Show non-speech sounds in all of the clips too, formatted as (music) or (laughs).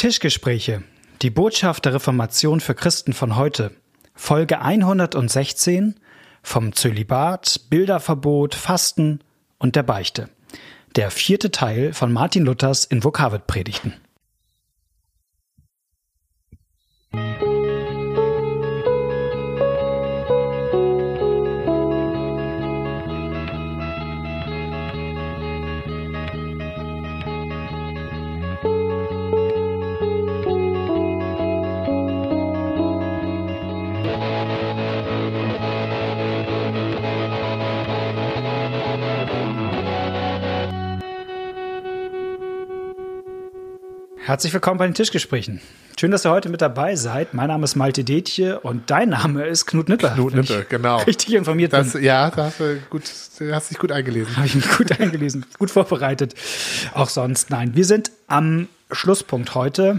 Tischgespräche. Die Botschaft der Reformation für Christen von heute. Folge 116 vom Zölibat, Bilderverbot, Fasten und der Beichte. Der vierte Teil von Martin Luthers Invokavit-Predigten. Herzlich willkommen bei den Tischgesprächen. Schön, dass ihr heute mit dabei seid. Mein Name ist Malte Detje und dein Name ist Knut Nippel. Knut Nippel, genau. Richtig informiert das, bin. Ja, da hast du, gut, hast dich gut eingelesen. Habe ich mich gut eingelesen, gut vorbereitet. Auch sonst, nein. Wir sind am Schlusspunkt heute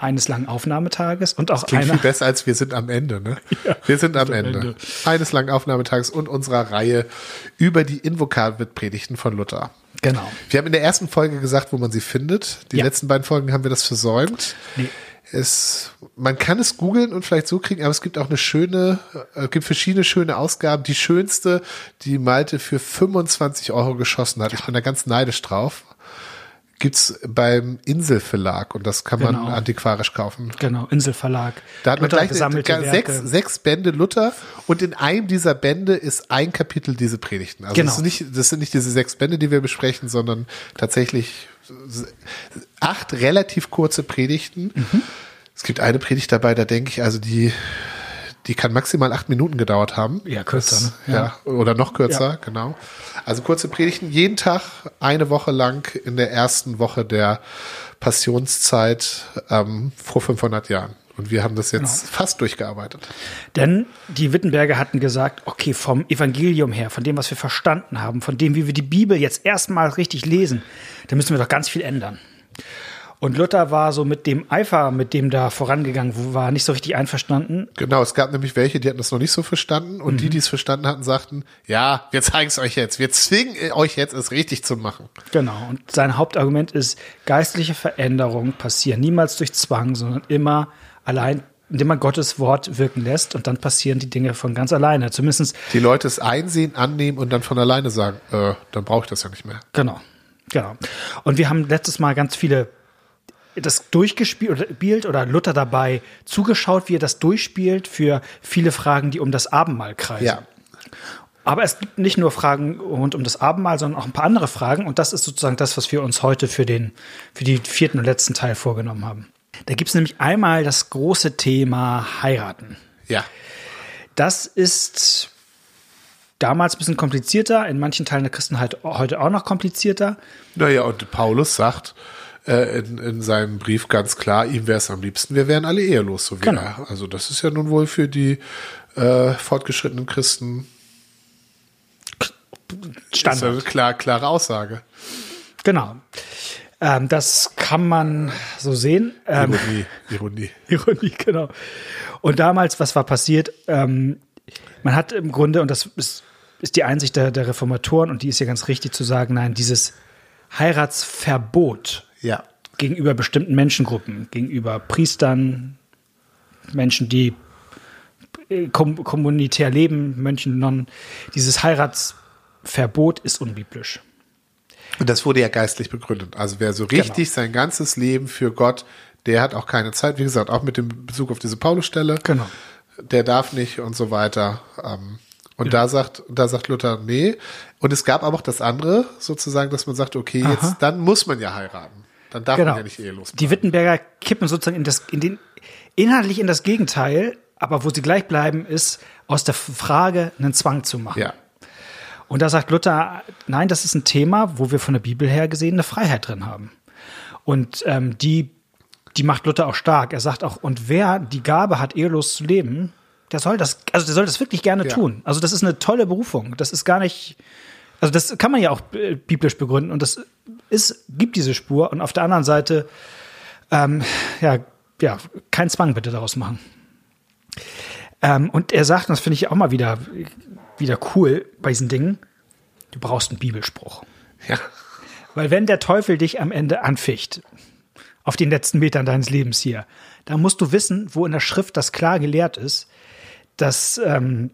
eines langen Aufnahmetages und auch das klingt einer. viel besser als wir sind am Ende, ne? (laughs) Ja, wir sind am Ende. Ende. Eines langen Aufnahmetages und unserer Reihe über die Invokavit-Predigten von Luther. Genau. Wir haben in der ersten Folge gesagt, wo man sie findet. Die Ja. letzten beiden Folgen haben wir das versäumt. Nee. Es, man kann es googeln und vielleicht so kriegen, aber es gibt auch eine schöne, äh, gibt verschiedene schöne Ausgaben. Die schönste, die Malte für 25 Euro geschossen hat. Ich bin da ganz neidisch drauf. Gibt's beim Inselverlag und das kann man Genau. antiquarisch kaufen. Genau, Inselverlag. Da hat man gleich sechs, sechs Bände Luther und in einem dieser Bände ist ein Kapitel diese Predigten. Also Genau. das, nicht, das sind nicht diese sechs Bände, die wir besprechen, sondern tatsächlich acht relativ kurze Predigten. Mhm. Es gibt eine Predigt dabei, da denke ich, also die, die kann maximal acht Minuten gedauert haben. Ja, kürzer, Das, ne? ja. oder noch kürzer, Ja. genau. Also kurze Predigten, jeden Tag eine Woche lang in der ersten Woche der Passionszeit ähm, vor 500 Jahren. Und wir haben das jetzt Genau. fast durchgearbeitet. Denn die Wittenberger hatten gesagt, okay, vom Evangelium her, von dem, was wir verstanden haben, von dem, wie wir die Bibel jetzt erstmal richtig lesen, da müssen wir doch ganz viel ändern. Und Luther war so mit dem Eifer, mit dem da vorangegangen, war nicht so richtig einverstanden. Genau, es gab nämlich welche, die hatten das noch nicht so verstanden. Und Mhm. die, die es verstanden hatten, sagten, ja, wir zeigen es euch jetzt. Wir zwingen euch jetzt, es richtig zu machen. Genau. Und sein Hauptargument ist, geistliche Veränderungen passieren niemals durch Zwang, sondern immer allein, indem man Gottes Wort wirken lässt und dann passieren die Dinge von ganz alleine. Zumindest Die Leute es einsehen, annehmen und dann von alleine sagen, äh, dann brauche ich das ja nicht mehr. Genau, genau. Und wir haben letztes Mal ganz viele das durchgespielt oder, Luther dabei zugeschaut, wie er das durchspielt für viele Fragen, die um das Abendmahl kreisen. Ja. Aber es gibt nicht nur Fragen rund um das Abendmahl, sondern auch ein paar andere Fragen. Und das ist sozusagen das, was wir uns heute für den, für den vierten und letzten Teil vorgenommen haben. Da gibt es nämlich einmal das große Thema heiraten. Ja. Das ist damals ein bisschen komplizierter, in manchen Teilen der Christenheit heute auch noch komplizierter. Naja, und Paulus sagt äh, in, in seinem Brief ganz klar, ihm wäre es am liebsten, wir wären alle ehelos, so wie Genau. er. Also das ist ja nun wohl für die äh, fortgeschrittenen Christen ist Standard. eine klar, klare Aussage. Genau. Ähm, das kann man so sehen. Ähm, Ironie, Ironie. (laughs) Ironie, genau. Und damals, was war passiert? Ähm, man hat im Grunde, und das ist, ist die Einsicht der, der Reformatoren, und die ist ja ganz richtig zu sagen, nein, dieses Heiratsverbot Ja. gegenüber bestimmten Menschengruppen, gegenüber Priestern, Menschen, die äh, kom kommunitär leben, Mönchen, Nonnen, dieses Heiratsverbot ist unbiblisch. Und das wurde ja geistlich begründet. Also wer so richtig Genau. sein ganzes Leben für Gott, der hat auch keine Zeit. Wie gesagt, auch mit dem Bezug auf diese Paulus-Stelle. Genau. Der darf nicht und so weiter. Ähm, Und da sagt, da sagt Luther, nee. Und es gab aber auch das andere, sozusagen, dass man sagt, okay, jetzt, dann muss man ja heiraten. Dann darf Genau. man ja nicht ehelos Die bleiben. Wittenberger kippen sozusagen in das, in den, inhaltlich in das Gegenteil, aber wo sie gleich bleiben, ist aus der Frage einen Zwang zu machen. Ja. Und da sagt Luther, nein, das ist ein Thema, wo wir von der Bibel her gesehen eine Freiheit drin haben. Und ähm, die, die macht Luther auch stark. Er sagt auch, und wer die Gabe hat, ehelos zu leben, der soll das, also der soll das wirklich gerne Ja. tun. Also das ist eine tolle Berufung. Das ist gar nicht, also das kann man ja auch äh, biblisch begründen und das ist, gibt diese Spur. Und auf der anderen Seite, ähm, ja, ja, kein Zwang bitte daraus machen. Ähm, und er sagt, und das finde ich auch mal wieder, wieder cool bei diesen Dingen, du brauchst einen Bibelspruch. Ja. Weil wenn der Teufel dich am Ende anficht, auf den letzten Metern deines Lebens hier. Da musst du wissen, wo in der Schrift das klar gelehrt ist, dass, ähm,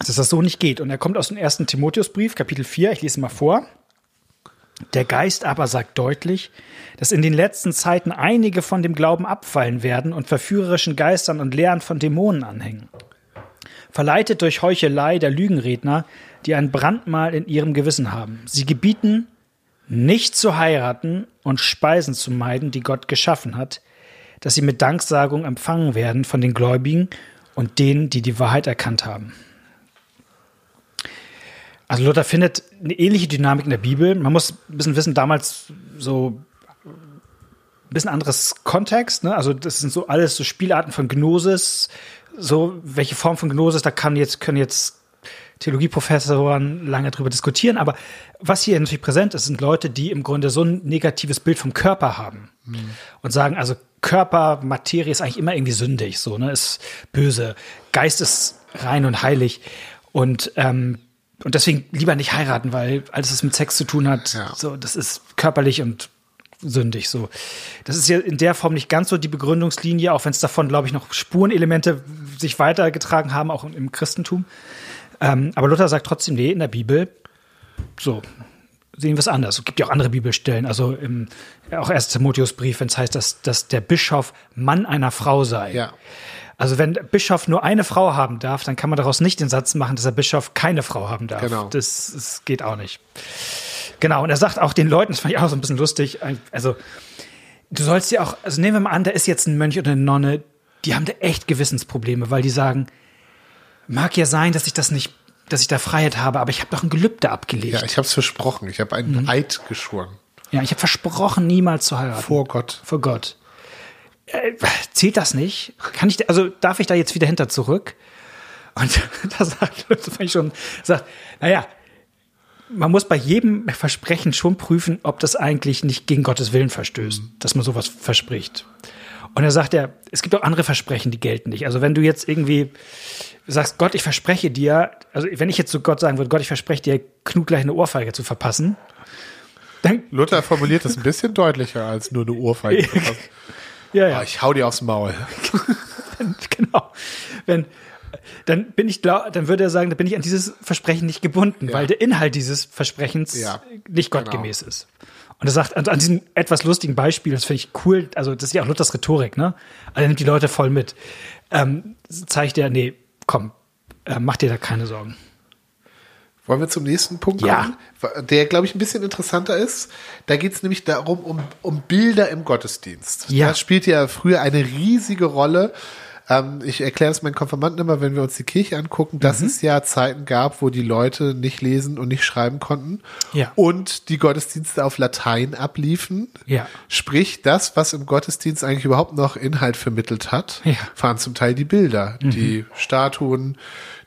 dass das so nicht geht. Und er kommt aus dem ersten Timotheusbrief, Kapitel 4, ich lese mal vor. Der Geist aber sagt deutlich, dass in den letzten Zeiten einige von dem Glauben abfallen werden und verführerischen Geistern und Lehren von Dämonen anhängen. Verleitet durch Heuchelei der Lügenredner, die ein Brandmal in ihrem Gewissen haben. Sie gebieten, nicht zu heiraten und Speisen zu meiden, die Gott geschaffen hat, dass sie mit Danksagung empfangen werden von den Gläubigen und denen, die die Wahrheit erkannt haben. Also Luther findet eine ähnliche Dynamik in der Bibel. Man muss ein bisschen wissen, damals so ein bisschen anderes Kontext. Ne? Also das sind so alles so Spielarten von Gnosis. So welche Form von Gnosis, da kann jetzt können jetzt Theologieprofessoren lange drüber diskutieren. Aber was hier natürlich präsent ist, sind Leute, die im Grunde so ein negatives Bild vom Körper haben mhm. und sagen, also Körper, Materie ist eigentlich immer irgendwie sündig, so ne, ist böse. Geist ist rein und heilig und ähm, und deswegen lieber nicht heiraten, weil alles, was mit Sex zu tun hat, ja. so, das ist körperlich und sündig, so. Das ist ja in der Form nicht ganz so die Begründungslinie, auch wenn es davon, glaube ich, noch Spurenelemente sich weitergetragen haben, auch im Christentum. Ähm, aber Luther sagt trotzdem, nee, in der Bibel, so, sehen wir es anders. Es gibt ja auch andere Bibelstellen, also im, auch erst Timotheusbrief, wenn es heißt, dass, dass der Bischof Mann einer Frau sei. Ja. Also wenn Bischof nur eine Frau haben darf, dann kann man daraus nicht den Satz machen, dass der Bischof keine Frau haben darf. Genau. Das, das geht auch nicht. Genau, und er sagt auch den Leuten, das fand ich auch so ein bisschen lustig, also du sollst ja auch, also nehmen wir mal an, da ist jetzt ein Mönch oder eine Nonne, die haben da echt Gewissensprobleme, weil die sagen, mag ja sein, dass ich das nicht, dass ich da Freiheit habe, aber ich habe doch ein Gelübde abgelegt. Ja, ich habe es versprochen, ich habe einen mhm. Eid geschworen. Ja, ich habe versprochen, niemals zu heiraten. Vor Gott. Vor Gott. Äh, zählt das nicht? Kann ich, also darf ich da jetzt wieder hinter zurück? Und (laughs) da sagt, (laughs) ich schon, sagt, naja, man muss bei jedem Versprechen schon prüfen, ob das eigentlich nicht gegen Gottes Willen verstößt, mhm. dass man sowas verspricht. Und er sagt ja, es gibt auch andere Versprechen, die gelten nicht. Also wenn du jetzt irgendwie sagst, Gott, ich verspreche dir, also wenn ich jetzt zu Gott sagen würde, Gott, ich verspreche dir, Knut gleich eine Ohrfeige zu verpassen. Dann Luther formuliert das ein bisschen deutlicher als nur eine Ohrfeige. (laughs) Ja, ja. Oh, ich hau dir aufs Maul. (laughs) genau. Wenn, dann bin ich dann würde er sagen, da bin ich an dieses Versprechen nicht gebunden, ja. weil der Inhalt dieses Versprechens ja, nicht gottgemäß genau. ist. Und er sagt, an, an, diesem etwas lustigen Beispiel, das finde ich cool, also das ist ja auch Luthers Rhetorik, ne? Also er nimmt die Leute voll mit. Ähm, zeigt er, nee, komm, äh, mach dir da keine Sorgen. Wollen wir zum nächsten Punkt kommen? Ja. Der, glaube ich, ein bisschen interessanter ist. Da geht es nämlich darum, um, um Bilder im Gottesdienst. Ja. Das spielt ja früher eine riesige Rolle. Ähm, ich erkläre es meinen Konfirmanden immer, wenn wir uns die Kirche angucken, dass mhm. es ja Zeiten gab, wo die Leute nicht lesen und nicht schreiben konnten. Ja. Und die Gottesdienste auf Latein abliefen. Ja. Sprich, das, was im Gottesdienst eigentlich überhaupt noch Inhalt vermittelt hat, ja. waren zum Teil die Bilder, mhm. die Statuen,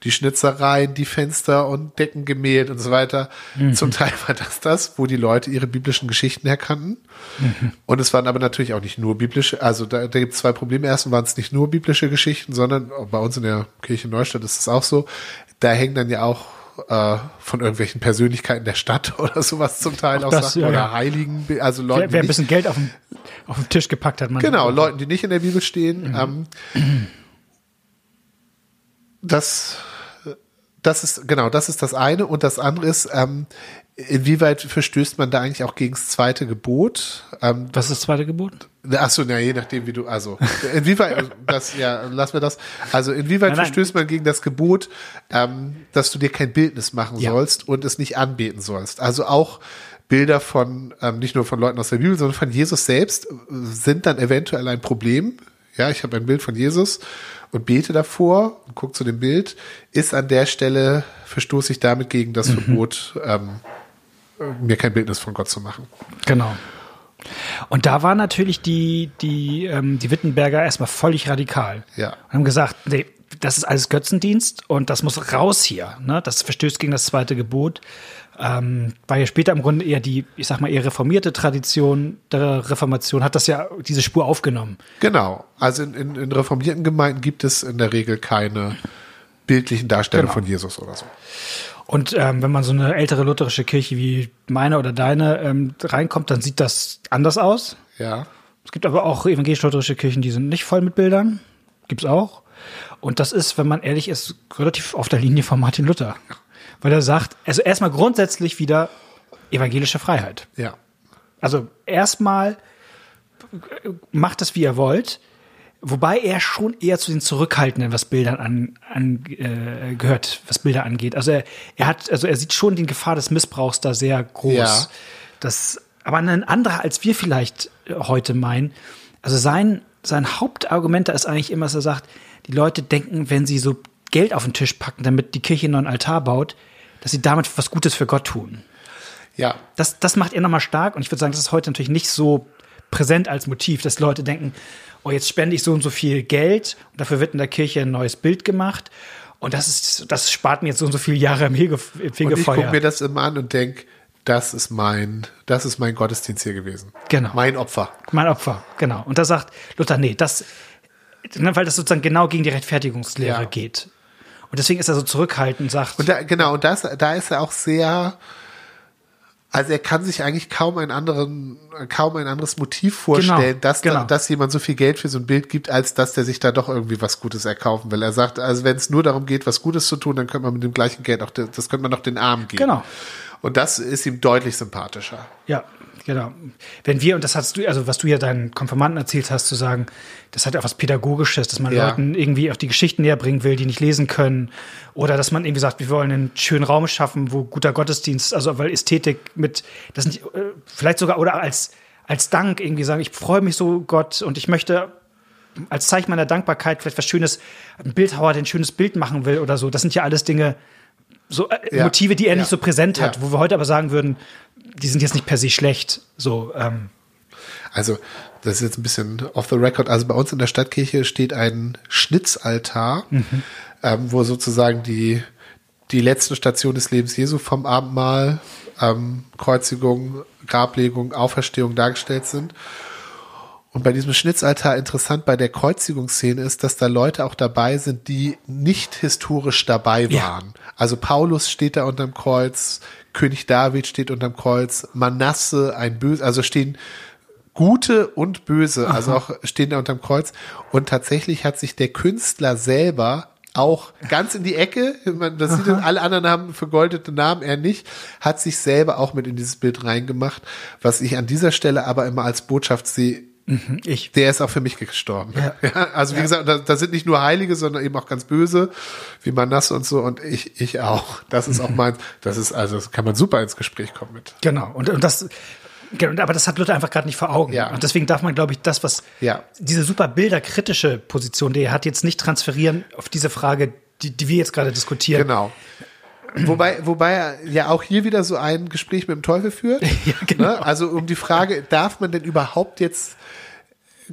die Schnitzereien, die Fenster und Decken gemäht und so weiter. Mhm. Zum Teil war das das, wo die Leute ihre biblischen Geschichten erkannten. Mhm. Und es waren aber natürlich auch nicht nur biblische, also da, da gibt es zwei Probleme. Erstens waren es nicht nur biblische Geschichten, sondern bei uns in der Kirche Neustadt ist es auch so. Da hängen dann ja auch äh, von irgendwelchen Persönlichkeiten der Stadt (laughs) oder sowas zum Teil auch, das, Sachen, ja, oder. Heiligen, also Leuten. Wer, wer ein bisschen Geld auf den, auf den Tisch gepackt hat, man. Genau, Leuten, die nicht in der Bibel stehen. Mhm. Ähm, das das ist, genau, das ist das eine. Und das andere ist, ähm, inwieweit verstößt man da eigentlich auch gegen das zweite Gebot? Ähm, Was ist das zweite Gebot? Ach so, na, je nachdem, wie du, also, inwieweit, (laughs) das, ja, lass mir das. Also, inwieweit nein, nein. verstößt man gegen das Gebot, ähm, dass du dir kein Bildnis machen ja. sollst und es nicht anbeten sollst? Also auch, Bilder von, ähm, nicht nur von Leuten aus der Bibel, sondern von Jesus selbst sind dann eventuell ein Problem. Ja, ich habe ein Bild von Jesus und bete davor und gucke zu dem Bild, ist an der Stelle, verstoße ich damit gegen das mhm. Verbot, ähm, mir kein Bildnis von Gott zu machen. Genau. Und da war natürlich die, die, ähm, die Wittenberger erstmal völlig radikal. Ja. Und haben gesagt, nee, das ist alles Götzendienst und das muss raus hier. Ne? Das verstößt gegen das zweite Gebot. Ähm, war ja später im Grunde eher die, ich sag mal, eher reformierte Tradition der Reformation, hat das ja diese Spur aufgenommen. Genau. Also in, in, in reformierten Gemeinden gibt es in der Regel keine bildlichen Darstellungen genau. von Jesus oder so. Und ähm, wenn man so eine ältere lutherische Kirche wie meine oder deine ähm, reinkommt, dann sieht das anders aus. Ja. Es gibt aber auch evangelisch-lutherische Kirchen, die sind nicht voll mit Bildern. Gibt's auch. Und das ist, wenn man ehrlich ist, relativ auf der Linie von Martin Luther. Weil er sagt, also erstmal grundsätzlich wieder evangelische Freiheit. Ja. Also erstmal macht es, wie ihr wollt. Wobei er schon eher zu den Zurückhaltenden, was Bildern an, an äh, gehört, was Bilder angeht. Also er, er hat, also er sieht schon die Gefahr des Missbrauchs da sehr groß. Ja. Das, aber ein anderer, als wir vielleicht heute meinen. Also sein, sein Hauptargument da ist eigentlich immer, dass er sagt, die Leute denken, wenn sie so Geld auf den Tisch packen, damit die Kirche einen neuen Altar baut, dass sie damit was Gutes für Gott tun. Ja. Das, das macht er nochmal stark und ich würde sagen, das ist heute natürlich nicht so präsent als Motiv, dass Leute denken, oh, jetzt spende ich so und so viel Geld und dafür wird in der Kirche ein neues Bild gemacht und das ist, das spart mir jetzt so und so viele Jahre im Hege, im Und ich Fegefeuer. gucke mir das immer an und denke, das ist mein, das ist mein Gottesdienst hier gewesen. Genau. Mein Opfer. Mein Opfer, genau. Und da sagt Luther, nee, das, weil das sozusagen genau gegen die Rechtfertigungslehre Ja. geht. Und deswegen ist er so zurückhaltend und sagt, Und da, genau, und das, da ist er auch sehr, also er kann sich eigentlich kaum einen anderen, kaum ein anderes Motiv vorstellen, Genau, dass, da, genau. dass jemand so viel Geld für so ein Bild gibt, als dass der sich da doch irgendwie was Gutes erkaufen will. Er sagt, also wenn es nur darum geht, was Gutes zu tun, dann könnte man mit dem gleichen Geld auch, das könnte man doch den Armen geben. Genau. Und das ist ihm deutlich sympathischer. Ja, genau. Wenn wir, und das hast du, also was du ja deinen Konfirmanden erzählt hast, zu sagen, das hat ja auch was Pädagogisches, dass man Ja. Leuten irgendwie auch die Geschichten näher bringen will, die nicht lesen können. Oder dass man irgendwie sagt, wir wollen einen schönen Raum schaffen, wo guter Gottesdienst, also weil Ästhetik mit, das sind äh, vielleicht sogar, oder als, als Dank irgendwie sagen, ich freue mich so, Gott, und ich möchte als Zeichen meiner Dankbarkeit vielleicht was Schönes, ein Bildhauer, der ein schönes Bild machen will oder so. Das sind ja alles Dinge, so äh, Ja. Motive, die er Ja. nicht so präsent hat, wo wir heute aber sagen würden, die sind jetzt nicht per se schlecht. So, ähm, Also, das ist jetzt ein bisschen off the record. Also bei uns in der Stadtkirche steht ein Schnitzaltar, ähm, wo sozusagen die, die letzte Station des Lebens Jesu vom Abendmahl, ähm, Kreuzigung, Grablegung, Auferstehung dargestellt sind. Und bei diesem Schnitzaltar interessant bei der Kreuzigungsszene ist, dass da Leute auch dabei sind, die nicht historisch dabei Ja. Also Paulus steht da unterm Kreuz, König David steht unterm Kreuz, Manasse, ein Böse, also stehen Gute und Böse, also auch stehen da unterm Kreuz. Und tatsächlich hat sich der Künstler selber auch ganz in die Ecke, man, das sieht man, alle anderen haben vergoldete Namen, er nicht, hat sich selber auch mit in dieses Bild reingemacht, was ich an dieser Stelle aber immer als Botschaft sehe, ich. der ist auch für mich gestorben. Ja. Ja. also wie gesagt, da, da sind nicht nur Heilige, sondern eben auch ganz böse, wie Manasse und so und ich, ich auch. Das ist auch mein, das ist also, das kann man super ins Gespräch kommen mit. Genau. Und, und das, genau, aber das hat Luther einfach gerade nicht vor Augen. Ja. Und deswegen darf man, glaube ich, das, was Ja. diese super bilderkritische Position, die er hat, jetzt nicht transferieren auf diese Frage, die, die wir jetzt gerade diskutieren. Genau. Wobei, wobei er ja auch hier wieder so ein Gespräch mit dem Teufel führt. (laughs) Ja, genau. Ne? Also um die Frage, darf man denn überhaupt jetzt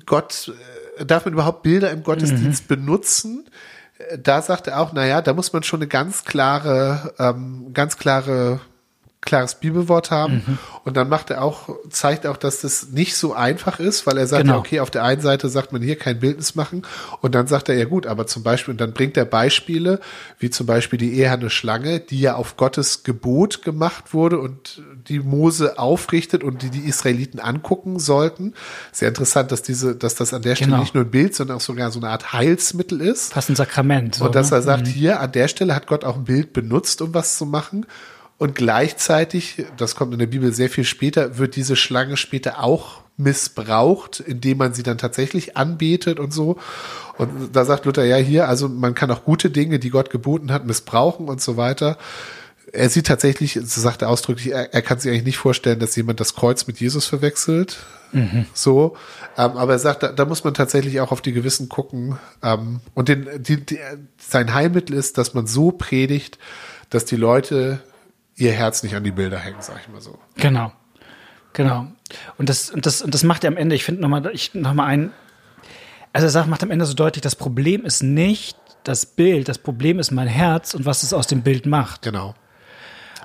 Gott, äh, darf man überhaupt Bilder im Gottesdienst Mhm. benutzen? Äh, Da sagt er auch, na ja, da muss man schon eine ganz klare, ähm, ganz klare, klares Bibelwort haben. Mhm. Und dann macht er auch, zeigt auch, dass das nicht so einfach ist, weil er sagt, Genau. ja, okay, auf der einen Seite sagt man hier kein Bildnis machen und dann sagt er, ja gut, aber zum Beispiel, und dann bringt er Beispiele, wie zum Beispiel die eherne Schlange, die ja auf Gottes Gebot gemacht wurde und die Mose aufrichtet und die die Israeliten angucken sollten. Sehr interessant, dass diese, dass das an der Stelle Genau. nicht nur ein Bild, sondern auch sogar so eine Art Heilsmittel ist. Fast ein Sakrament. So, Und dass ne? er sagt, hier an der Stelle hat Gott auch ein Bild benutzt, um was zu machen. Und gleichzeitig, das kommt in der Bibel sehr viel später, wird diese Schlange später auch missbraucht, indem man sie dann tatsächlich anbetet und so. Und da sagt Luther, ja, hier, also man kann auch gute Dinge, die Gott geboten hat, missbrauchen und so weiter. Er sieht tatsächlich, so sagt er ausdrücklich, er, er kann sich eigentlich nicht vorstellen, dass jemand das Kreuz mit Jesus verwechselt. So, ähm, aber er sagt, da, da muss man tatsächlich auch auf die Gewissen gucken. Ähm, und den, die, die, sein Heilmittel ist, dass man so predigt, dass die Leute ihr Herz nicht an die Bilder hängen, sag ich mal so. Genau. Genau. Und das, und das, und das macht er am Ende, ich finde nochmal, ich noch mal ein, also er sagt, macht am Ende so deutlich, das Problem ist nicht das Bild, das Problem ist mein Herz und was es aus dem Bild macht. Genau.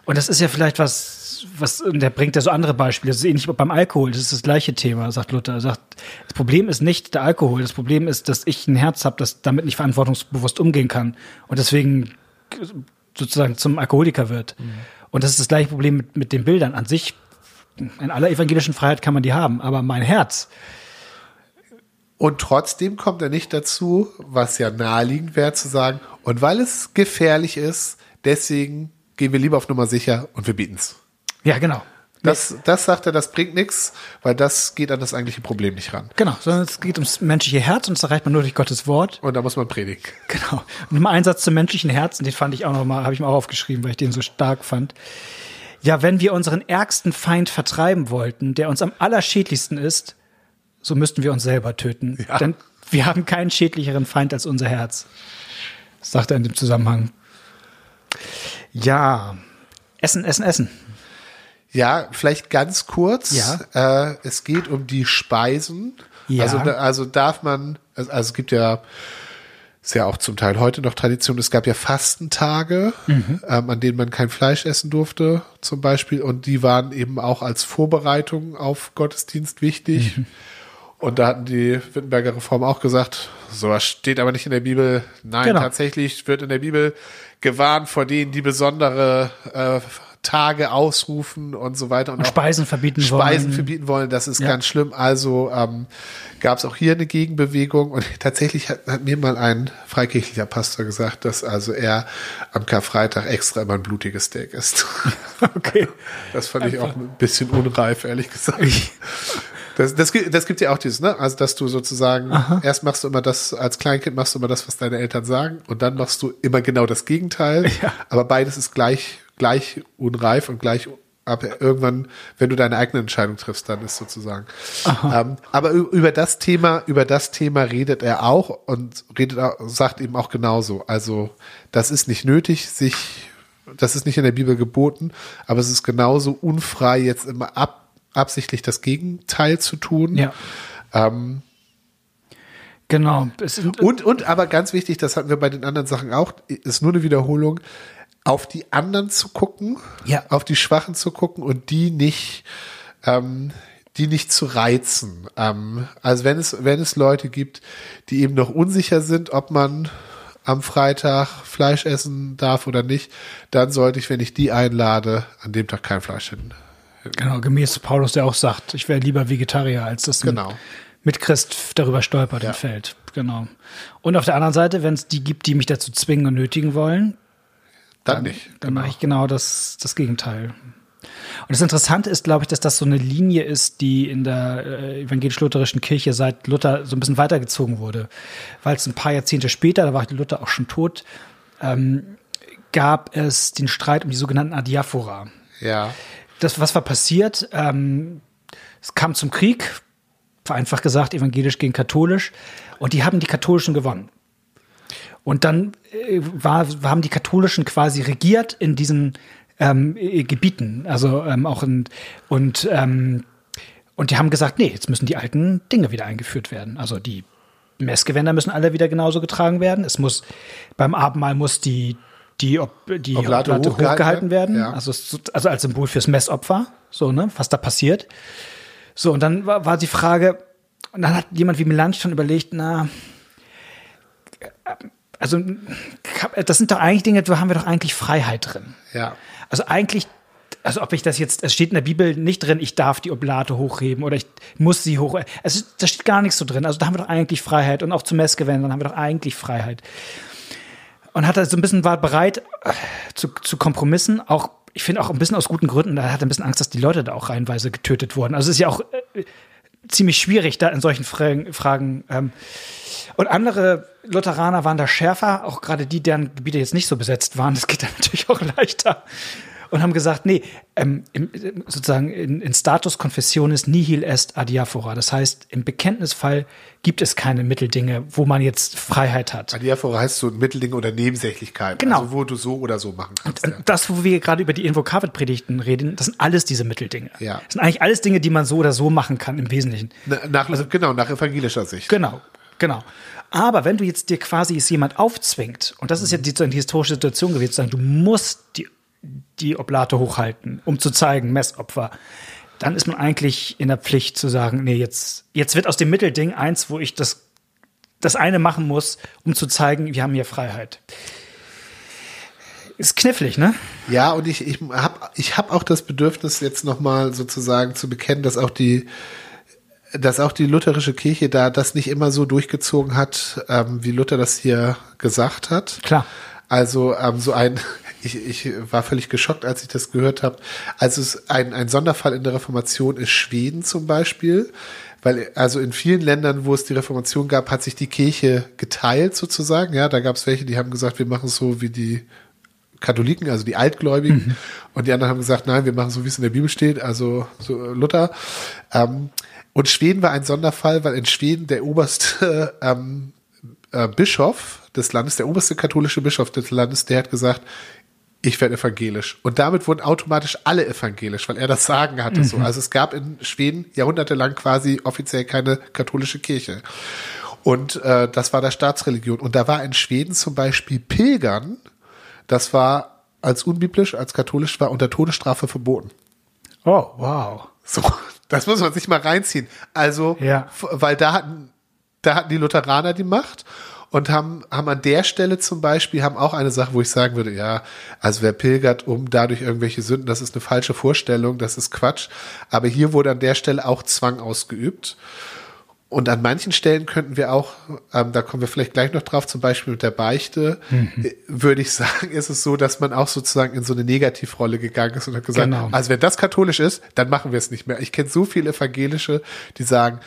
Und das ist ja vielleicht was, was, und der bringt ja so andere Beispiele. Das ist ähnlich beim Alkohol. Das ist das gleiche Thema, sagt Luther. Er sagt, das Problem ist nicht der Alkohol. Das Problem ist, dass ich ein Herz habe, das damit nicht verantwortungsbewusst umgehen kann und deswegen sozusagen zum Alkoholiker wird. Und das ist das gleiche Problem mit, mit den Bildern an sich. In aller evangelischen Freiheit kann man die haben, aber mein Herz, Und trotzdem kommt er nicht dazu, was ja naheliegend wäre, zu sagen, und weil es gefährlich ist, deswegen gehen wir lieber auf Nummer sicher und wir bieten es. Ja, genau. Das, das sagt er, das bringt nichts, weil das geht an das eigentliche Problem nicht ran. Genau, sondern es geht ums menschliche Herz und das erreicht man nur durch Gottes Wort. Und da muss man predigen. Genau. Und im Einsatz zum menschlichen Herzen, den fand ich auch noch mal, habe ich mir auch aufgeschrieben, weil ich den so stark fand. Ja, wenn wir unseren ärgsten Feind vertreiben wollten, der uns am allerschädlichsten ist, so müssten wir uns selber töten. Ja. Denn wir haben keinen schädlicheren Feind als unser Herz. Das sagt er in dem Zusammenhang. Ja, Essen, Essen, Essen. Ja, vielleicht ganz kurz. Ja. Äh, es geht um die Speisen. Ja. Also, also darf man, also, also es gibt ja, ist ja auch zum Teil heute noch Tradition, es gab ja Fastentage, Mhm. ähm, an denen man kein Fleisch essen durfte, zum Beispiel. Und die waren eben auch als Vorbereitung auf Gottesdienst wichtig. Mhm. Und da hatten die Wittenberger Reform auch gesagt, sowas steht aber nicht in der Bibel. Nein, Genau. tatsächlich wird in der Bibel gewarnt vor denen, die besondere äh, Tage ausrufen und so weiter. Und, Und Speisen verbieten Speisen wollen. verbieten wollen. Das ist Ja. ganz schlimm. Also ähm, gab es auch hier eine Gegenbewegung. Und (laughs) tatsächlich hat, hat mir mal ein freikirchlicher Pastor gesagt, dass also er am Karfreitag extra immer ein blutiges Steak isst. (laughs) Okay. Das fand ich auch ein bisschen unreif, ehrlich gesagt. Das, das, gibt- das gibt ja auch dieses, ne? Also, dass du sozusagen, erst machst du immer das, als Kleinkind machst du immer das, was deine Eltern sagen, und dann machst du immer genau das Gegenteil. Ja. Aber beides ist gleich, gleich unreif und gleich, aber irgendwann, wenn du deine eigene Entscheidung triffst, dann ist sozusagen. Ähm, aber über das Thema, über das Thema redet er auch und redet, auch, sagt eben auch genauso. Also, das ist nicht nötig, sich das ist nicht in der Bibel geboten, aber es ist genauso unfrei, jetzt immer ab, absichtlich das Gegenteil zu tun. Ja. Ähm, Genau. Und, und aber ganz wichtig, das hatten wir bei den anderen Sachen auch, ist nur eine Wiederholung, auf die anderen zu gucken, Ja. auf die Schwachen zu gucken und die nicht, ähm, die nicht zu reizen. Ähm, also wenn es, wenn es Leute gibt, die eben noch unsicher sind, ob man am Freitag Fleisch essen darf oder nicht, dann sollte ich, wenn ich die einlade, an dem Tag kein Fleisch hin. genau, gemäß Paulus, der auch sagt, ich wäre lieber Vegetarier, als dass ein Genau. Mitchrist darüber stolpert Ja. und fällt. Genau. Und auf der anderen Seite, wenn es die gibt, die mich dazu zwingen und nötigen wollen, Dann nicht. dann mache ich genau das, das Gegenteil. Und das Interessante ist, glaube ich, dass das so eine Linie ist, die in der äh, evangelisch-lutherischen Kirche seit Luther so ein bisschen weitergezogen wurde. Weil es ein paar Jahrzehnte später, da war Luther auch schon tot, ähm, gab es den Streit um die sogenannten Adiaphora. Ja. Das, was war passiert? Ähm, es kam zum Krieg, vereinfacht gesagt, evangelisch gegen katholisch, und die haben die Katholischen gewonnen. Und dann äh, war, haben die Katholischen quasi regiert in diesen ähm, äh, Gebieten, also ähm, auch in, und ähm, und die haben gesagt, nee, jetzt müssen die alten Dinge wieder eingeführt werden. Also die Messgewänder müssen alle wieder genauso getragen werden. Es muss beim Abendmahl muss die die, Ob, die Oblate Oblate hochgehalten hochgehalten werden, ja. also, also als Symbol fürs Messopfer, so ne, was da passiert. So und dann war, war die Frage, und dann hat jemand wie Melanchthon überlegt, na, also das sind doch eigentlich Dinge, da haben wir doch eigentlich Freiheit drin. Ja. Also eigentlich, also ob ich das jetzt, es steht in der Bibel nicht drin, ich darf die Oblate hochheben oder ich muss sie hoch. Also da steht gar nichts so drin. Also da haben wir doch eigentlich Freiheit und auch zu Messgewändern haben wir doch eigentlich Freiheit. Und hat er so ein bisschen war bereit äh, zu, zu Kompromissen, auch ich finde auch ein bisschen aus guten Gründen. Da hat er ein bisschen Angst, dass die Leute da auch reihenweise getötet wurden. Also es ist ja auch äh, ziemlich schwierig da in solchen Fragen. Ähm, und andere Lutheraner waren da schärfer, auch gerade die, deren Gebiete jetzt nicht so besetzt waren. Das geht dann natürlich auch leichter. Und haben gesagt, nee, ähm, im, sozusagen in, in Status Confessionis nihil est adiaphora. Das heißt, im Bekenntnisfall gibt es keine Mitteldinge, wo man jetzt Freiheit hat. Adiaphora heißt so ein Mittelding oder Nebensächlichkeit. Genau. Also wo du so oder so machen kannst. Und das, wo wir gerade über die Invokavit-Predigten reden, das sind alles diese Mitteldinge. Ja. Das sind eigentlich alles Dinge, die man so oder so machen kann im Wesentlichen. Na- Nach, genau, nach evangelischer Sicht. Genau, genau. Aber wenn du jetzt dir quasi es jemand aufzwingt, und das ist ja die, eine historische Situation gewesen, zu sagen, du musst die, die Oblate hochhalten, um zu zeigen, Messopfer, dann ist man eigentlich in der Pflicht zu sagen, nee, jetzt, jetzt wird aus dem Mittelding eins, wo ich das, das eine machen muss, um zu zeigen, wir haben hier Freiheit. Ist knifflig, ne? Ja, und ich, ich habe ich hab auch das Bedürfnis, jetzt nochmal sozusagen zu bekennen, dass auch die dass auch die lutherische Kirche da das nicht immer so durchgezogen hat, ähm, wie Luther das hier gesagt hat. Klar. Also ähm, so ein, ich, ich war völlig geschockt, als ich das gehört habe. Also es ein, ein Sonderfall in der Reformation ist Schweden zum Beispiel. Weil also in vielen Ländern, wo es die Reformation gab, hat sich die Kirche geteilt sozusagen. Ja, da gab es welche, die haben gesagt, wir machen es so wie die Katholiken, also die Altgläubigen. Mhm. Und die anderen haben gesagt, nein, wir machen so, wie es in der Bibel steht, also so Luther. Ähm, und Schweden war ein Sonderfall, weil in Schweden der oberste ähm, äh, Bischof des Landes, der oberste katholische Bischof des Landes, der hat gesagt, ich werde evangelisch. Und damit wurden automatisch alle evangelisch, weil er das Sagen hatte. Mhm. So. Also es gab in Schweden jahrhundertelang quasi offiziell keine katholische Kirche. Und äh, das war der Staatsreligion. Und da war in Schweden zum Beispiel Pilgern, das war als unbiblisch, als katholisch war unter Todesstrafe verboten. Oh, wow. So, das muss man sich mal reinziehen. Also, ja. weil da hatten, da hatten die Lutheraner die Macht und haben, haben an der Stelle zum Beispiel, haben auch eine Sache, wo ich sagen würde, ja, also wer pilgert um dadurch irgendwelche Sünden, das ist eine falsche Vorstellung, das ist Quatsch. Aber hier wurde an der Stelle auch Zwang ausgeübt. Und an manchen Stellen könnten wir auch, ähm, da kommen wir vielleicht gleich noch drauf, zum Beispiel mit der Beichte, mhm. Äh, würde ich (laughs) sagen, ist es so, dass man auch sozusagen in so eine Negativrolle gegangen ist und hat gesagt, genau. also wenn das katholisch ist, dann machen wir es nicht mehr. Ich kenne so viele Evangelische, die sagen,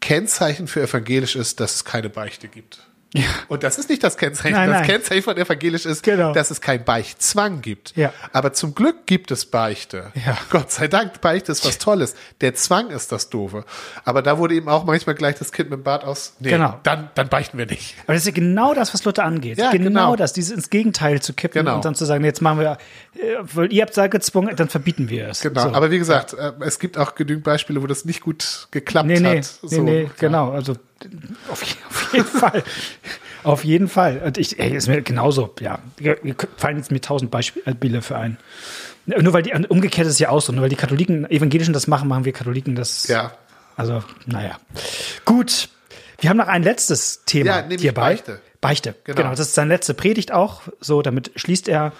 Kennzeichen für evangelisch ist, dass es keine Beichte gibt. Ja. Und das ist nicht das Kennzeichen. Nein, das nein. Kennzeichen von evangelisch ist, genau. dass es kein Beichtzwang gibt. Ja. Aber zum Glück gibt es Beichte. Ja. Gott sei Dank, Beichte ist was (laughs) Tolles. Der Zwang ist das Doofe. Aber da wurde eben auch manchmal gleich das Kind mit dem Bart aus. Nee, genau. dann, dann beichten wir nicht. Aber das ist ja genau das, was Luther angeht. Ja, genau, genau das, dieses ins Gegenteil zu kippen genau. und dann zu sagen, jetzt machen wir, äh, weil ihr habt da gezwungen, dann verbieten wir es. Genau. So. Aber wie gesagt. Äh, es gibt auch genügend Beispiele, wo das nicht gut geklappt nee, nee, hat. So, nee, nee, genau. Also auf, auf jeden Fall. Auf jeden Fall. Und ich, ey, ist mir genauso, ja. Mir fallen jetzt mir tausend Beispiele für ein. Nur weil die, umgekehrt ist es ja auch so, nur weil die Katholiken, Evangelischen das machen, machen wir Katholiken das. Ja. Also, naja. Gut. Wir haben noch ein letztes Thema ja, hierbei. Beichte. Beichte, genau. genau. Das ist seine letzte Predigt auch. So, damit schließt er.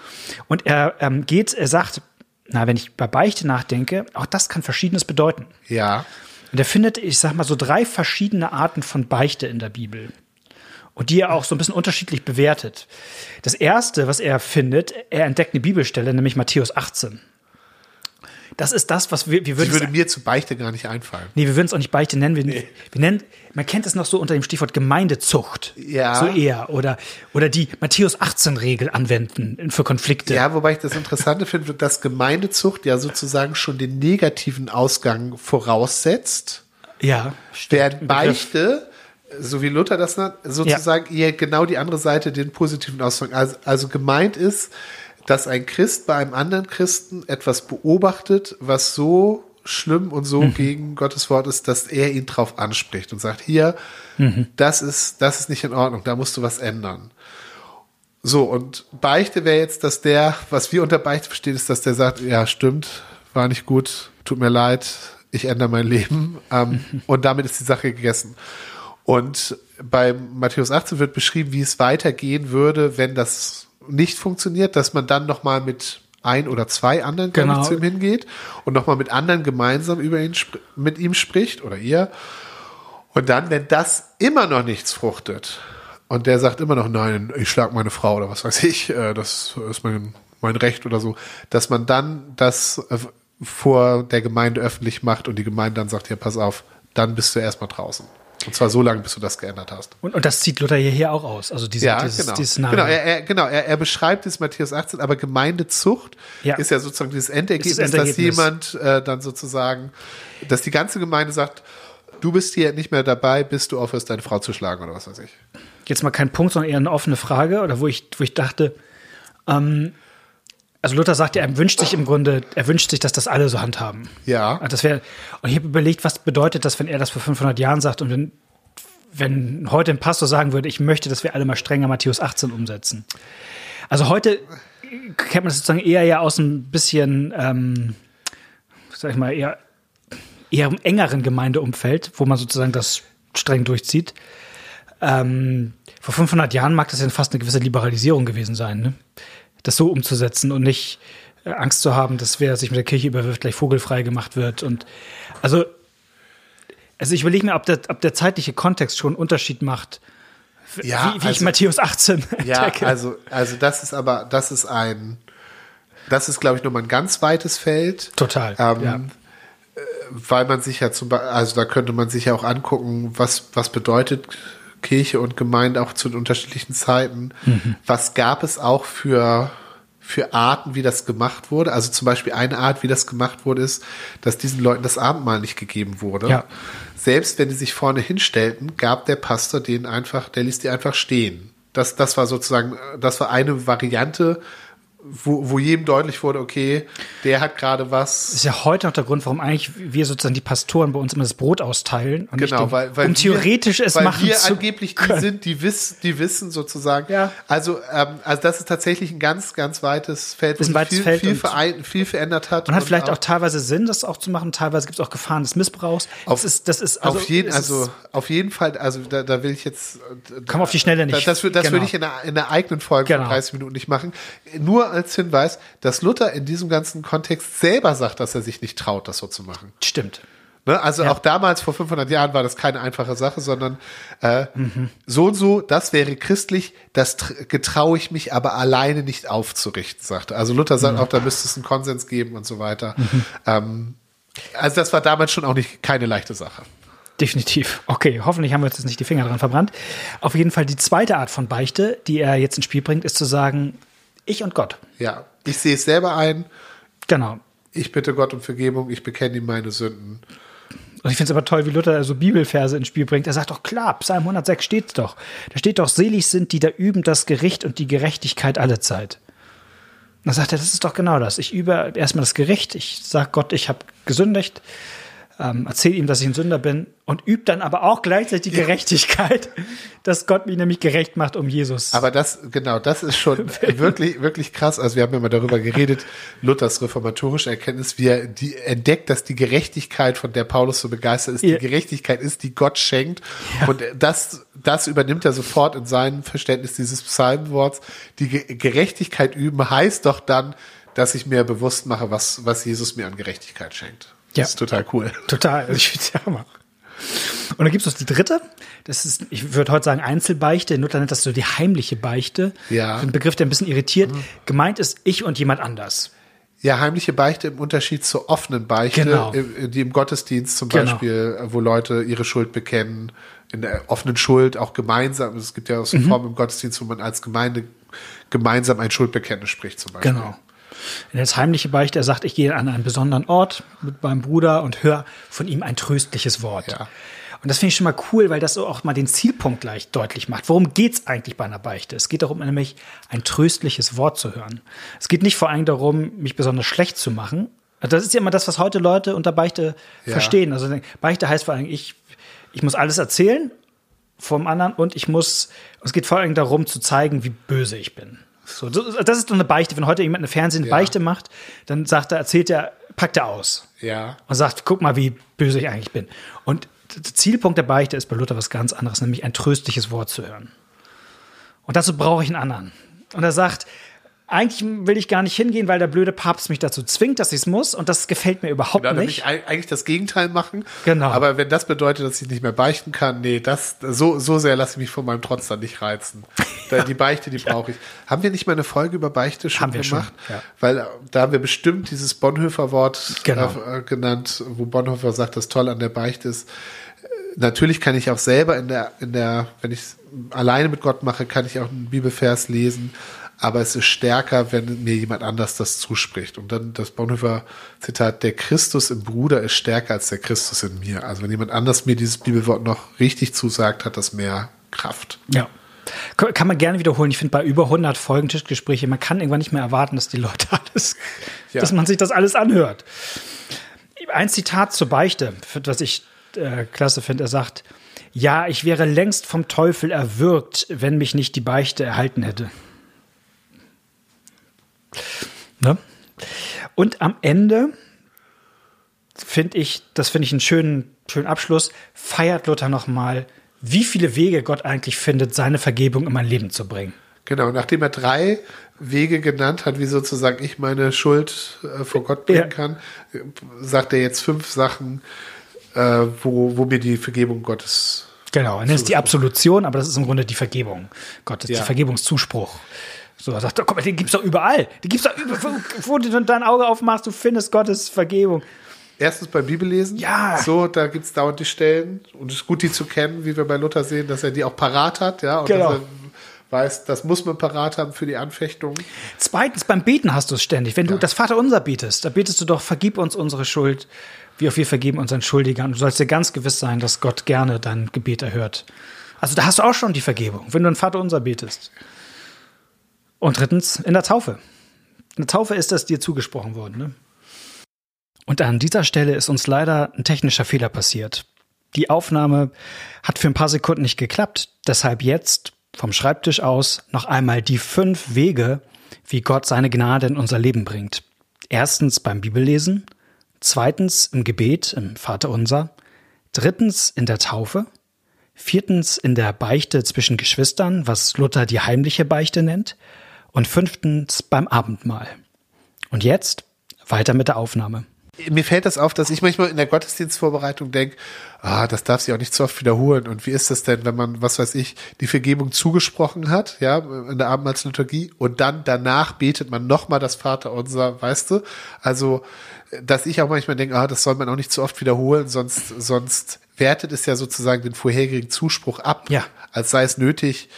Und er ähm, geht, er sagt, na, wenn ich bei Beichte nachdenke, auch das kann Verschiedenes bedeuten. Ja. Und er findet, ich sag mal, so drei verschiedene Arten von Beichte in der Bibel. Und die er auch so ein bisschen unterschiedlich bewertet. Das erste, was er findet, er entdeckt eine Bibelstelle, nämlich Matthäus 18. Das ist das, was wir, wir würden. würde mir zu Beichte gar nicht einfallen. Nee, wir würden es auch nicht Beichte nennen. Wir, nee. wir nennen, man kennt es noch so unter dem Stichwort Gemeindezucht. Ja. So eher. Oder, oder die Matthäus 18 Regel anwenden für Konflikte. Ja, wobei ich das Interessante (laughs) finde, dass Gemeindezucht ja sozusagen schon den negativen Ausgang voraussetzt. Ja. Während Beichte, so wie Luther das nennt, sozusagen ja. eher genau die andere Seite den positiven Ausgang. Also, also gemeint ist, dass ein Christ bei einem anderen Christen etwas beobachtet, was so schlimm und so mhm. gegen Gottes Wort ist, dass er ihn drauf anspricht und sagt, hier, mhm. das ist, das ist nicht in Ordnung, da musst du was ändern. So, und Beichte wäre jetzt, dass der, was wir unter Beichte verstehen, ist, dass der sagt, ja, stimmt, war nicht gut, tut mir leid, ich ändere mein Leben. Ähm, mhm. Und damit ist die Sache gegessen. Und bei Matthäus 18 wird beschrieben, wie es weitergehen würde, wenn das nicht funktioniert, dass man dann nochmal mit ein oder zwei anderen genau. zu ihm hingeht und nochmal mit anderen gemeinsam über ihn mit ihm spricht oder ihr. Und dann, wenn das immer noch nichts fruchtet und der sagt immer noch, nein, ich schlag meine Frau oder was weiß ich, äh, das ist mein, mein Recht oder so, dass man dann das äh, vor der Gemeinde öffentlich macht und die Gemeinde dann sagt, ja, pass auf, dann bist du erstmal draußen. Und zwar so lange, bis du das geändert hast. Und, und das zieht Luther hierher auch aus. Also diese, ja, dieses, genau. dieses Genau, er, er, genau er, er beschreibt es Matthäus 18, aber Gemeindezucht ja. ist ja sozusagen dieses Endergebnis, das Endergebnis. dass jemand äh, dann sozusagen, dass die ganze Gemeinde sagt, du bist hier nicht mehr dabei, bis du aufhörst, deine Frau zu schlagen oder was weiß ich. Jetzt mal kein Punkt, sondern eher eine offene Frage, oder wo ich, wo ich dachte, ähm, also Luther sagt ja, er wünscht sich im Grunde, er wünscht sich, dass das alle so handhaben. Ja. Das wäre, und ich habe überlegt, was bedeutet das, wenn er das vor 500 Jahren sagt und wenn, wenn heute ein Pastor sagen würde, ich möchte, dass wir alle mal strenger Matthäus 18 umsetzen. Also heute kennt man das sozusagen eher ja aus ein bisschen, ähm, sag ich mal, eher, eher im engeren Gemeindeumfeld, wo man sozusagen das streng durchzieht. Ähm, vor 500 Jahren mag das ja fast eine gewisse Liberalisierung gewesen sein. Ne? Das so umzusetzen und nicht äh, Angst zu haben, dass wer sich mit der Kirche überwirft, gleich vogelfrei gemacht wird. Und also Also ich überlege mir, ob der, ob der zeitliche Kontext schon einen Unterschied macht, Ja, wie, wie ich also- Matthäus 18 (laughs) Ja, entdecke. also, also das ist aber, das ist ein, das ist, glaube ich, nochmal ein ganz weites Feld. Total. Ähm, ja. weil man sich ja zum Beispiel, also da könnte man sich ja auch angucken, was, was bedeutet Kirche und Gemeinde auch zu den unterschiedlichen Zeiten. Mhm. Was gab es auch für, für Arten, wie das gemacht wurde? Also zum Beispiel eine Art, wie das gemacht wurde, ist, dass diesen Leuten das Abendmahl nicht gegeben wurde. Ja. Selbst wenn die sich vorne hinstellten, gab der Pastor denen einfach, der ließ die einfach stehen. Das, das war sozusagen, das war eine Variante, wo, wo jedem deutlich wurde, okay, der hat gerade was. Das ist ja heute noch der Grund, warum eigentlich wir sozusagen die Pastoren bei uns immer das Brot austeilen und Genau, den, weil, weil um theoretisch wir, es weil machen wir zu angeblich die können. sind, die wissen, die wissen sozusagen. Ja. Also, ähm, also das ist tatsächlich ein ganz, ganz weites Feld, wo ein sich viel, Feld viel, verein, viel verändert hat. Und hat vielleicht auch teilweise Sinn, das auch zu machen. Teilweise gibt es auch Gefahren des Missbrauchs. Auf- das ist, das ist also, auf jeden, also auf jeden Fall, also da, da will ich jetzt. äh, Komm auf die Schnelle nicht. Das, das, das Genau. würde ich in einer, in einer eigenen Folge Genau. von 30 Minuten nicht machen. Nur als Hinweis, dass Luther in diesem ganzen Kontext selber sagt, dass er sich nicht traut, das so zu machen. stimmt. Ne? Also Ja. auch damals, vor 500 Jahren, war das keine einfache Sache, sondern äh, Mhm. so und so, das wäre christlich, das tr- getraue ich mich aber alleine nicht aufzurichten, sagte. Also Luther Mhm. sagt auch, da müsste es einen Konsens geben und so weiter. Ähm, also das war damals schon auch nicht keine leichte Sache. Definitiv. Okay, hoffentlich haben wir uns jetzt nicht die Finger dran verbrannt. Auf jeden Fall die zweite Art von Beichte, die er jetzt ins Spiel bringt, ist zu sagen, ich und Gott. Ja, ich sehe es selber ein. Genau. Ich bitte Gott um Vergebung, ich bekenne ihm meine Sünden. Und ich finde es aber toll, wie Luther so Bibelverse ins Spiel bringt. Er sagt doch, klar, Psalm 106 steht's doch. Da steht doch, selig sind, die da üben das Gericht und die Gerechtigkeit alle Zeit. Und da sagt er, das ist doch genau das. Ich übe erstmal das Gericht. Ich sage Gott, ich habe gesündigt. Ähm, erzähle ihm, dass ich ein Sünder bin und übe dann aber auch gleichzeitig die Gerechtigkeit, (laughs) dass Gott mich nämlich gerecht macht um Jesus. Aber das, genau, das ist schon (laughs) wirklich, wirklich krass. Also wir haben ja mal darüber geredet, Luthers reformatorische Erkenntnis, wie er die entdeckt, dass die Gerechtigkeit, von der Paulus so begeistert ist, Ja. die Gerechtigkeit ist, die Gott schenkt. Und das, das übernimmt er sofort in seinem Verständnis dieses Psalmworts. Die Ge Gerechtigkeit üben heißt doch dann, dass ich mir bewusst mache, was, was Jesus mir an Gerechtigkeit schenkt. Das Ja. ist total cool. Total. Also ich finde ja Hammer. Und dann gibt es noch die dritte. Das ist, ich würde heute sagen, Einzelbeichte. Luther nennt das so die heimliche Beichte. Ja. Ein Begriff, der ein bisschen irritiert. Gemeint ist ich und jemand anders. Ja, heimliche Beichte im Unterschied zur offenen Beichte, Genau. die im Gottesdienst zum Genau. Beispiel, wo Leute ihre Schuld bekennen, in der offenen Schuld auch gemeinsam. Es gibt ja auch Mhm. so Formen im Gottesdienst, wo man als Gemeinde gemeinsam ein Schuldbekenntnis spricht zum Beispiel. Genau. Das heimliche Beichte, er sagt, ich gehe an einen besonderen Ort mit meinem Bruder und höre von ihm ein tröstliches Wort. Ja. Und das finde ich schon mal cool, weil das so auch mal den Zielpunkt gleich deutlich macht. Worum geht's eigentlich bei einer Beichte? Es geht darum, nämlich ein tröstliches Wort zu hören. Es geht nicht vor allem darum, mich besonders schlecht zu machen. Also Das ist ja immer das, was heute Leute unter Beichte Ja. verstehen. Also Beichte heißt vor allem, ich, ich muss alles erzählen vom anderen und ich muss, es geht vor allem darum zu zeigen, wie böse ich bin. So, so- das ist doch eine Beichte. Wenn heute jemand eine Fernsehen eine Ja. Beichte macht, dann sagt er, erzählt er, packt er aus Ja. und sagt, guck mal, wie böse ich eigentlich bin. Und der Zielpunkt der Beichte ist bei Luther was ganz anderes, nämlich ein tröstliches Wort zu hören. Und dazu brauche ich einen anderen. Und er sagt, eigentlich will ich gar nicht hingehen, weil der blöde Papst mich dazu zwingt, dass ich es muss. Und das gefällt mir überhaupt will nicht. ich eig- eigentlich das Gegenteil machen. Genau. Aber wenn das bedeutet, dass ich nicht mehr beichten kann, nee, das, so, so sehr lasse ich mich von meinem Trotz dann nicht reizen. (laughs) Die Beichte, die brauche ich. Haben wir nicht mal eine Folge über Beichte schon Haben wir schon, gemacht? ja. Weil äh, da haben wir bestimmt dieses Bonhoeffer-Wort Genau. äh, genannt, wo Bonhoeffer sagt, das toll an der Beichte ist. Äh, Natürlich kann ich auch selber in der, in der, wenn ich es alleine mit Gott mache, kann ich auch einen Bibelvers lesen. Aber es ist stärker, wenn mir jemand anders das zuspricht. Und dann das Bonhoeffer Zitat, der Christus im Bruder ist stärker als der Christus in mir. Also wenn jemand anders mir dieses Bibelwort noch richtig zusagt, hat das mehr Kraft. Ja. Kann man gerne wiederholen. Ich finde, bei über 100 Folgen Tischgespräche, man kann irgendwann nicht mehr erwarten, dass die Leute alles, (laughs) Ja. dass man sich das alles anhört. Ein Zitat zur Beichte, was ich äh, klasse finde. Er sagt, ja, ich wäre längst vom Teufel erwürgt, wenn mich nicht die Beichte erhalten hätte. Ne? Und am Ende finde ich, das finde ich einen schönen, schönen Abschluss, feiert Luther nochmal, wie viele Wege Gott eigentlich findet, seine Vergebung in mein Leben zu bringen. Genau, nachdem er drei Wege genannt hat, wie sozusagen ich meine Schuld äh, vor Gott bringen Ja. kann, äh, sagt er jetzt fünf Sachen, äh, wo, wo mir die Vergebung Gottes. Genau, er nennt es die Absolution, aber das ist im Grunde die Vergebung. Gottes, Ja. der Vergebungszuspruch. So, er sagt, guck mal, den gibt's doch überall. Den gibt's doch überall. Wo du dein Auge aufmachst, du findest Gottes Vergebung. Erstens beim Bibellesen. Ja. So, da gibt's dauernd die Stellen. Und es ist gut, die zu kennen, wie wir bei Luther sehen, dass er die auch parat hat, ja. Und Genau. dass er weiß, das muss man parat haben für die Anfechtung. Zweitens, beim Beten hast du es ständig. Wenn du das Vaterunser betest, da betest du doch, vergib uns unsere Schuld, wie auch wir vergeben unseren Schuldigern. Du sollst dir ganz gewiss sein, dass Gott gerne dein Gebet erhört. Also da hast du auch schon die Vergebung, wenn du ein Vaterunser betest. Und drittens, in der Taufe. In der Taufe ist das dir zugesprochen worden. Ne? Und an dieser Stelle ist uns leider ein technischer Fehler passiert. Die Aufnahme hat für ein paar Sekunden nicht geklappt, deshalb jetzt vom Schreibtisch aus noch einmal die fünf Wege, wie Gott seine Gnade in unser Leben bringt. Erstens beim Bibellesen, zweitens im Gebet, im Vaterunser, drittens in der Taufe, viertens in der Beichte zwischen Geschwistern, was Luther die heimliche Beichte nennt, und fünftens beim Abendmahl. Und jetzt weiter mit der Aufnahme. Mir fällt das auf, dass ich manchmal in der Gottesdienstvorbereitung denke, ah, das darf sich auch nicht zu oft wiederholen. Und wie ist das denn, wenn man, was weiß ich, die Vergebung zugesprochen hat, ja, in der Abendmahlsliturgie und dann danach betet man nochmal das Vaterunser, weißt du? Also, dass ich auch manchmal denke, ah, das soll man auch nicht zu oft wiederholen, sonst, sonst wertet es ja sozusagen den vorherigen Zuspruch ab, Ja. als sei es nötig,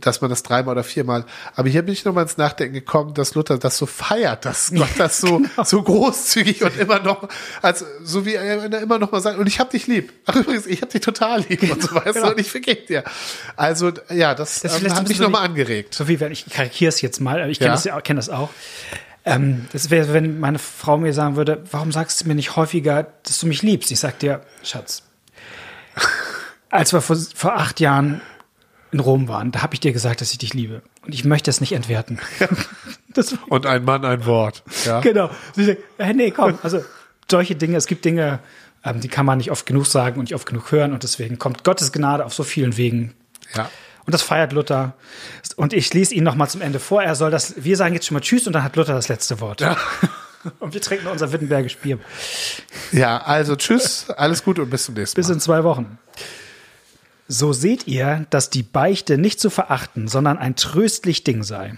dass man das dreimal oder viermal. Aber hier bin ich nochmal ins Nachdenken gekommen, dass Luther das so feiert, dass Gott das so, so großzügig und immer noch, also so wie er immer noch mal sagt, und ich hab dich lieb. Ach übrigens, ich hab dich total lieb und so weißt du, und ich vergebe dir. Also ja, das, Das ähm, so hat mich so nochmal die- angeregt. So wie wenn ich karikiere es jetzt mal, ich kenne Ja. das ja auch, kenne das auch. Ähm, das wäre, wenn meine Frau mir sagen würde, warum sagst du mir nicht häufiger, dass du mich liebst? Ich sag dir, Schatz, als wir vor, vor acht Jahren in Rom waren, da habe ich dir gesagt, dass ich dich liebe. Und ich möchte es nicht entwerten. (laughs) Das, Und ein Mann, ein Wort. Ja. genau. Sie sagt, äh, nee, komm. Also solche Dinge, es gibt Dinge, ähm, die kann man nicht oft genug sagen und nicht oft genug hören. Und deswegen kommt Gottes Gnade auf so vielen Wegen ja. und das feiert Luther. Und ich lese ihn noch mal zum Ende vor. Er soll das, wir sagen jetzt schon mal Tschüss und dann hat Luther das letzte Wort. (laughs) Und wir trinken unser Wittenbergisch Bier. Ja, also tschüss, alles Gute und bis zum nächsten Mal. Bis in zwei Wochen. So seht ihr, dass die Beichte nicht zu verachten, sondern ein tröstlich Ding sei.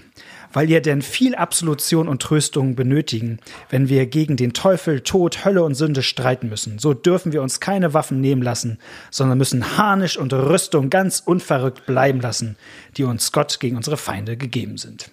Weil ihr denn viel Absolution und Tröstung benötigen, wenn wir gegen den Teufel, Tod, Hölle und Sünde streiten müssen. So dürfen wir uns keine Waffen nehmen lassen, sondern müssen Harnisch und Rüstung ganz unverrückt bleiben lassen, die uns Gott gegen unsere Feinde gegeben sind.